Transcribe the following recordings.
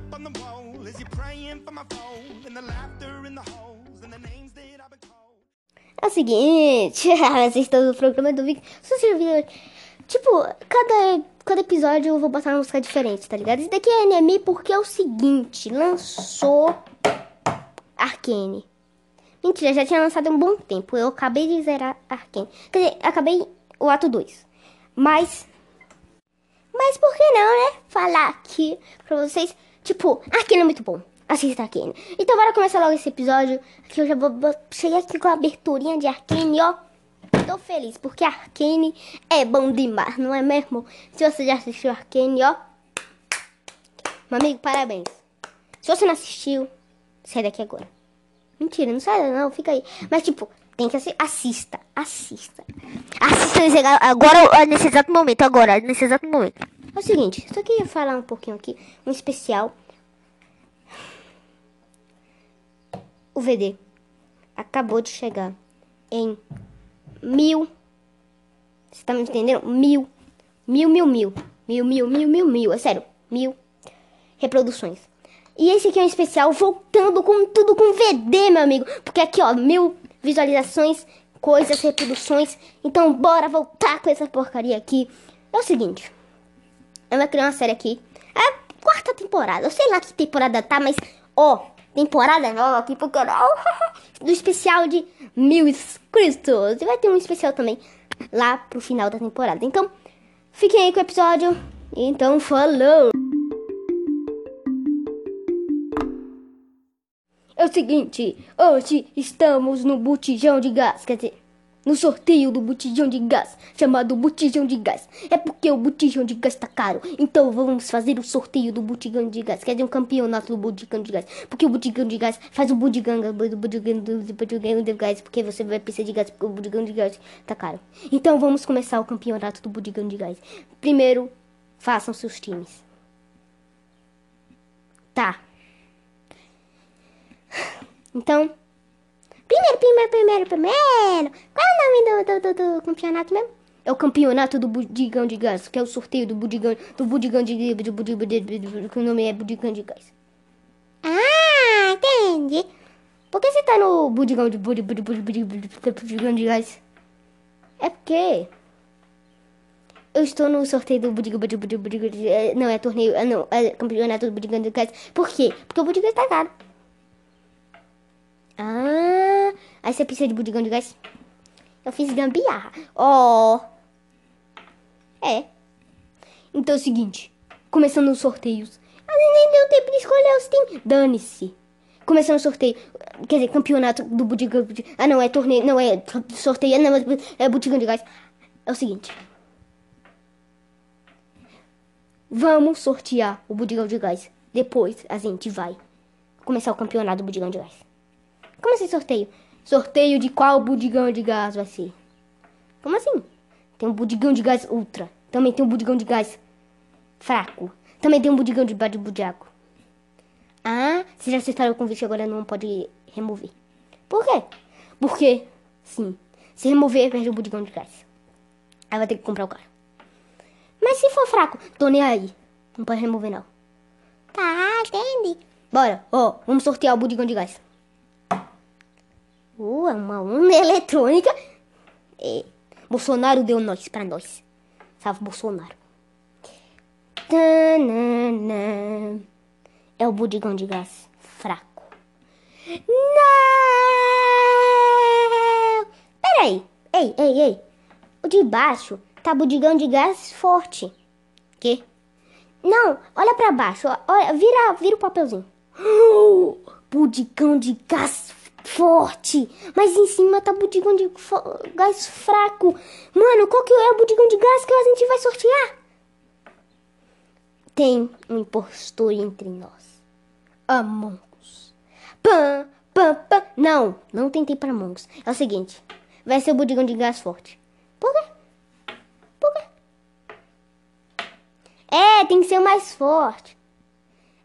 Up on the wall as you're praying for my phone. And the laughter in the and the names that I've been called. É o seguinte, vocês estão no programa do Vic. Se vocês viram, tipo, cada, cada episódio eu vou botar uma música diferente, tá ligado? Esse daqui é NME porque é o seguinte, lançou Arcane. Mentira, já tinha lançado há um bom tempo. Eu acabei de zerar Arcane. Quer dizer, acabei o ato 2. Mas. Mas por que não, né? Falar aqui pra vocês. Tipo, Arcane é muito bom. Assista Arcane. Então bora começar logo esse episódio. Que eu já vou. vou- Cheguei aqui com a aberturinha de Arcane, ó. Tô feliz, porque Arcane é bom demais, não é mesmo? Se você já assistiu Arcane, ó. Meu amigo, parabéns. Se você não assistiu, sai daqui agora. Mentira, não sai não, fica aí. Mas tipo, tem que assistir. Assista, assista. Assista agora, nesse exato momento, agora, nesse exato momento. É o seguinte, só queria falar um pouquinho aqui, um especial. O VD acabou de chegar em mil. Você tá me entendendo? Mil. Mil, mil, mil. Mil, mil, mil, mil, mil. É sério. Mil reproduções. E esse aqui é um especial voltando com tudo com VD, meu amigo. Porque aqui, ó, mil visualizações, coisas, reproduções. Então, bora voltar com essa porcaria aqui. É o seguinte. Vou criar uma série aqui. É quarta temporada. Eu sei lá que temporada tá, mas, ó, temporada nova aqui pro canal. Do especial de mil inscritos. E vai ter um especial também lá pro final da temporada. Então, fiquem aí com o episódio. Então, falou! É o seguinte, hoje estamos no botijão de gás, quer dizer, no sorteio do botijão de gás, chamado botijão de gás. É porque o botijão de gás tá caro, então vamos fazer o sorteio do botijão de gás, quer dizer, um campeonato do botijão de gás. Porque o botijão de gás faz o botijão do botijão do de gás, porque você vai precisar de gás, porque o botijão de gás tá caro. Então vamos começar o campeonato do botijão de gás. Primeiro, façam seus times. Tá. Então, primeiro, primeiro, primeiro, primeiro. Qual é o nome do, do, do, do campeonato mesmo? É o campeonato do Budigão de Gás, que é o sorteio do Budigão, do Budigão de do Budigão de, que o nome é Budigão de Gás. Ah, entendi. Por que você tá no Budigão de Budi- Budi- Budi- Budi- Budi- Budigão de Gás? É porque eu estou no sorteio do Budigão, Budigão, Budigão, Budigão, é, não, é torneio, é, não, é campeonato do Budigão de Gás. Por quê? Porque o Budigão tá caro. Ah, aí você precisa de budigão de gás? Eu fiz gambiarra. Ó. É. Então é o seguinte. Começando os sorteios. Ah, nem deu tempo de escolher os times. Dane-se. Começando o sorteio. Quer dizer, campeonato do budigão. de- Ah, não, é torneio. Não, é sorteio. Não, é budigão de gás. É o seguinte. Vamos sortear o budigão de gás. Depois a gente vai começar o campeonato do budigão de gás. Como assim sorteio? Sorteio de qual budigão de gás vai ser? Como assim? Tem um budigão de gás ultra. Também tem um budigão de gás fraco. Também tem um budigão de bade budiaco. Ah, você já acertaram o convite agora não pode remover. Por quê? Porque, sim, se remover perde o budigão de gás. Aí vai ter que comprar o cara. Mas se for fraco, tô nem aí. Não pode remover não. Tá, entendi. Bora, ó, vamos sortear o budigão de gás. Uh, é uma urna eletrônica. É, Bolsonaro deu nós pra nós. Salve Bolsonaro. É o budigão de gás fraco. Não! Peraí. Ei, ei, ei. O de baixo Tá budigão de gás forte. Que? Não, olha pra baixo. Olha, vira, vira o papelzinho. Budigão de gás forte. Mas em cima tá budigão de gás fraco. Mano, qual que é o budigão de gás que a gente vai sortear? Tem um impostor entre nós. Among Us. Pam, pam, pam. Não, não tentei para Among Us. É o seguinte. Vai ser o budigão de gás forte. Por quê? Por quê? É, tem que ser o mais forte.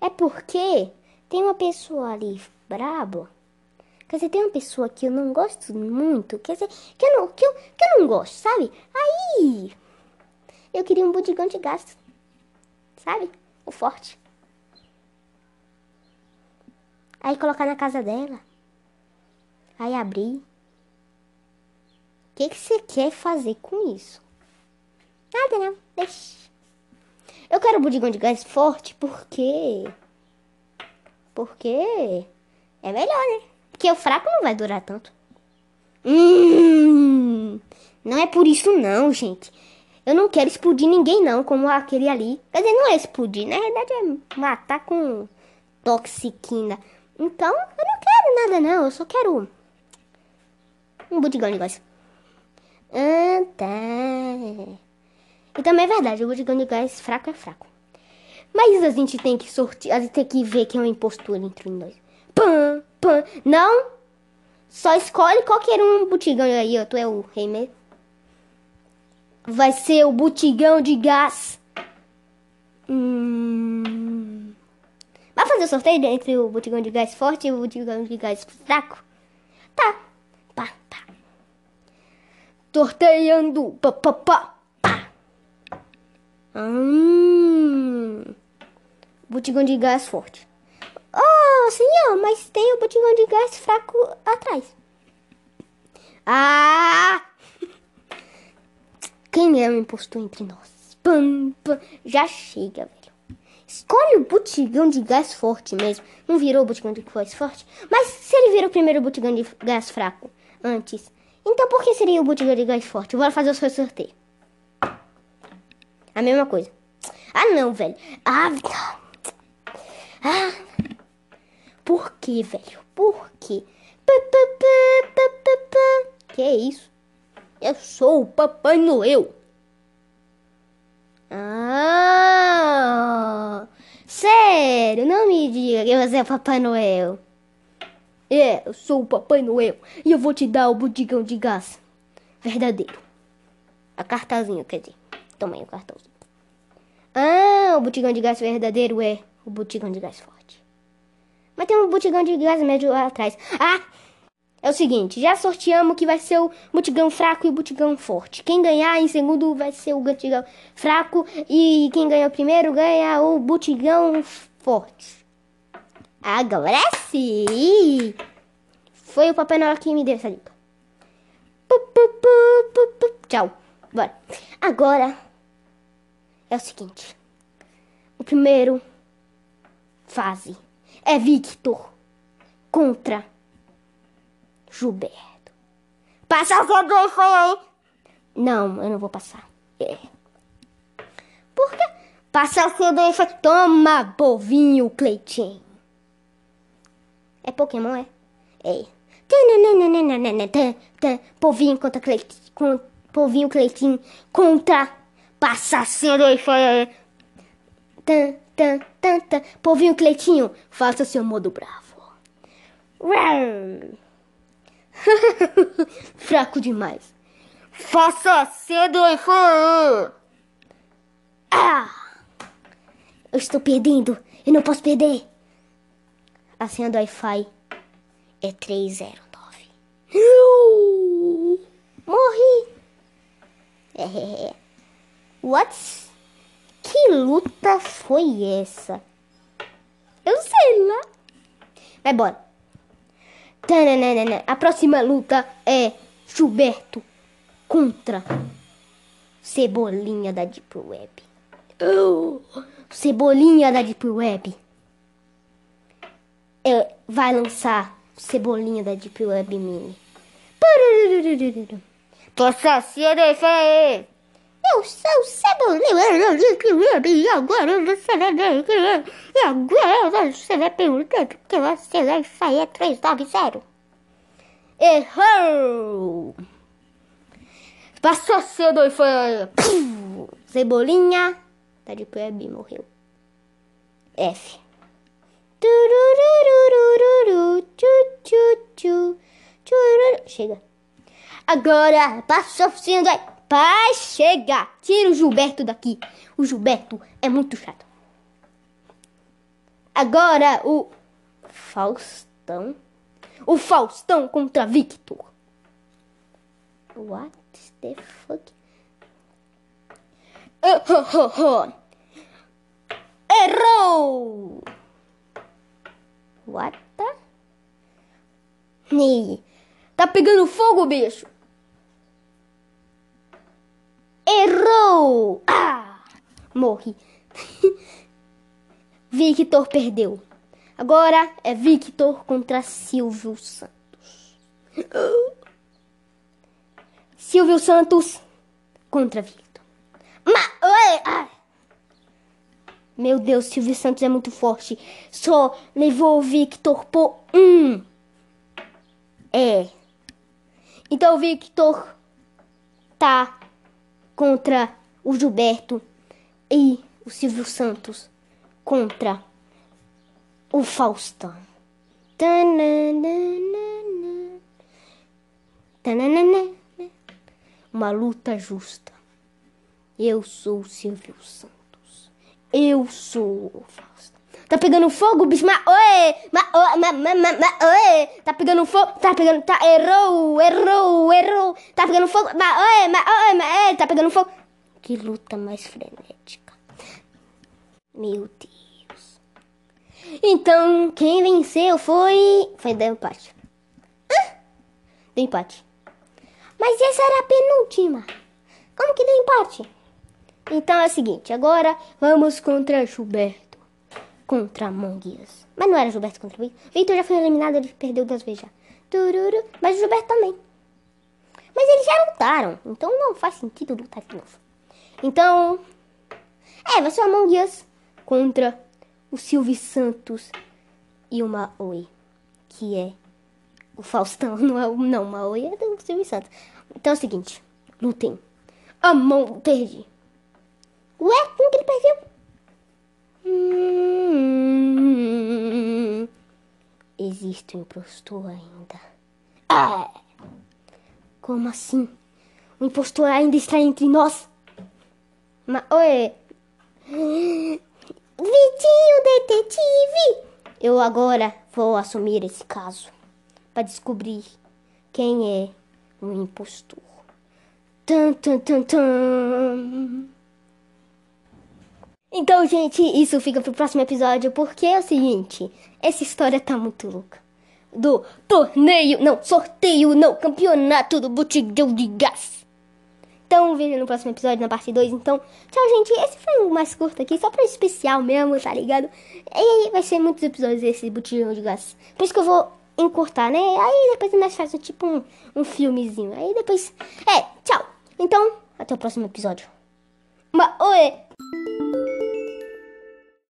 É porque tem uma pessoa ali brabo. Quer dizer, tem uma pessoa que eu não gosto muito. Quer dizer, que eu não, que eu, que eu não gosto, sabe? Aí, eu queria um budigão de gás. Sabe? O forte. Aí colocar na casa dela. Aí abrir. O que que você quer fazer com isso? Nada não, deixa. Eu quero budigão de gás forte porque... Porque... É melhor, né? Porque o fraco não vai durar tanto. Hum, não é por isso não, gente. Eu não quero explodir ninguém não, como aquele ali. Quer dizer, não é explodir, na verdade é matar com toxiquina. Então, eu não quero nada não, eu só quero um budigão de gás. Ah, tá. E também é verdade, o budigão de gás fraco é fraco. Mas a gente tem que sortear, a gente tem que ver quem é o impostor entre nós. Pam, Não, só escolhe qualquer um butigão aí, ó. Tu é o rei mesmo. Vai ser o butigão de gás. Hum... Vai fazer o sorteio entre o butigão de gás forte e o butigão de gás fraco? Tá. Pá, pá. Sorteando. Pá, pá, pá. pá. Hum... Butigão de gás forte. Oh, senhor, mas tem o butigão de gás fraco atrás. Ah! Quem é o impostor entre nós? Pam, pam. Já chega, velho. Escolhe o butigão de gás forte mesmo. Não virou o butigão de gás forte? Mas se ele virou primeiro o de gás fraco antes, então por que seria o butigão de gás forte? Bora fazer o seu sorteio. A mesma coisa. Ah, não, velho. Ah, ah. Por que, velho? Por quê? Que é isso? Eu sou o Papai Noel. Ah, sério? Não me diga que você é o Papai Noel. É, eu sou o Papai Noel e eu vou te dar o budigão de gás verdadeiro. A cartazinho, quer dizer. Toma aí o cartãozinho. Ah, o butigão de gás verdadeiro é o butigão de gás forte. Tem um butigão de gás médio lá atrás. Ah! É o seguinte, já sorteamos que vai ser o butigão fraco e o butigão forte. Quem ganhar em segundo vai ser o butigão fraco e quem ganhar primeiro ganha o butigão forte. Agora sim! Foi o Papai Noel que me deu essa dica. Pu, pu, pu. Tchau. Bora. Agora é o seguinte. O primeiro fase é Victor contra Gilberto. Passa o que? Não, eu não vou passar. É. Por quê? Passa o que. Toma, bovinho Cleitinho. É Pokémon, é? É. Povinho contra Cleitinho. Povinho Cleitinho contra Passaceiro e foi. Tan, tan, tan, tan. Povinho Cleitinho, faça seu modo bravo. Fraco demais. Faça cedo e. Ah! Eu estou perdendo. Eu não posso perder. A senha do Wi-Fi é 309. Morri. What? Que luta foi essa? Eu sei lá. Vai embora. Tananana. A próxima luta é Gilberto contra Cebolinha da Deep Web. Oh, Cebolinha da Deep Web. É, vai lançar Cebolinha da Deep Web Mini. Parararararara. Passa cedo, fé. Eu sou o Cebolinha. E agora você vai E agora você vai perguntar porque você vai sair é 390. Errou! Passou cedo e foi. Cebolinha. Tá de pé, B morreu. F. Chega. Agora passou cedo aí. Pai, chega! Tira o Gilberto daqui. O Gilberto é muito chato. Agora o Faustão. O Faustão contra Victor. What the fuck? Oh, oh, oh, oh. Errou! What the? Tá pegando fogo, bicho. Errou! Ah! Morri. Victor perdeu. Agora é Victor contra Silvio Santos. Silvio Santos contra Victor. Ma. Meu Deus, Silvio Santos é muito forte. Só levou o Victor por um. É. Então o Victor tá contra o Gilberto e o Silvio Santos contra o Faustão. Uma luta justa. Eu sou o Silvio Santos. Eu sou o Faustão. Tá pegando fogo, bicho? Mas, oi! Mas, oi! Mas, mas, mas, mas, oi! Tá pegando fogo? Tá pegando... Tá, errou! Errou! Errou! Tá pegando fogo? Mas, oi! Mas, oi! Mas, é, tá pegando fogo? Que luta mais frenética. Meu Deus. Então, quem venceu foi... Foi deu empate. Hã? Deu empate. Mas essa era a penúltima. Como que deu empate? Então é o seguinte, agora vamos contra Gilberto. Contra Among Us. Mas não era Gilberto contra Victor. Victor já foi eliminado, ele perdeu duas vezes já. Tururu. Mas o Gilberto também. Mas eles já lutaram, então não faz sentido lutar de novo. Então, é, vai ser o Among Us contra o Silvio Santos e o Maui, que é o Faustão, não é o não, Maui é do Silvio Santos. Então é o seguinte, lutem. Among perdi. Ué, como que ele perdeu? Hum, existe um impostor ainda. Ah, como assim? O impostor ainda está entre nós? Mas, oi. Vitinho detetive! Eu agora vou assumir esse caso para descobrir quem é o impostor. Tan, tan, tan, tan. Então, gente, isso fica pro próximo episódio, porque é o seguinte, essa história tá muito louca. Do torneio, não, sorteio, não, campeonato do botijão de gás. Então, veja no próximo episódio, na parte 2. Então, tchau, gente. Esse foi o mais curto aqui, só pra especial mesmo, tá ligado? E aí vai ser muitos episódios esse botijão de gás. Por isso que eu vou encurtar, né? Aí depois nós fazemos tipo um, um filmezinho. Aí depois. É, tchau. Então, até o próximo episódio. Mas, oi!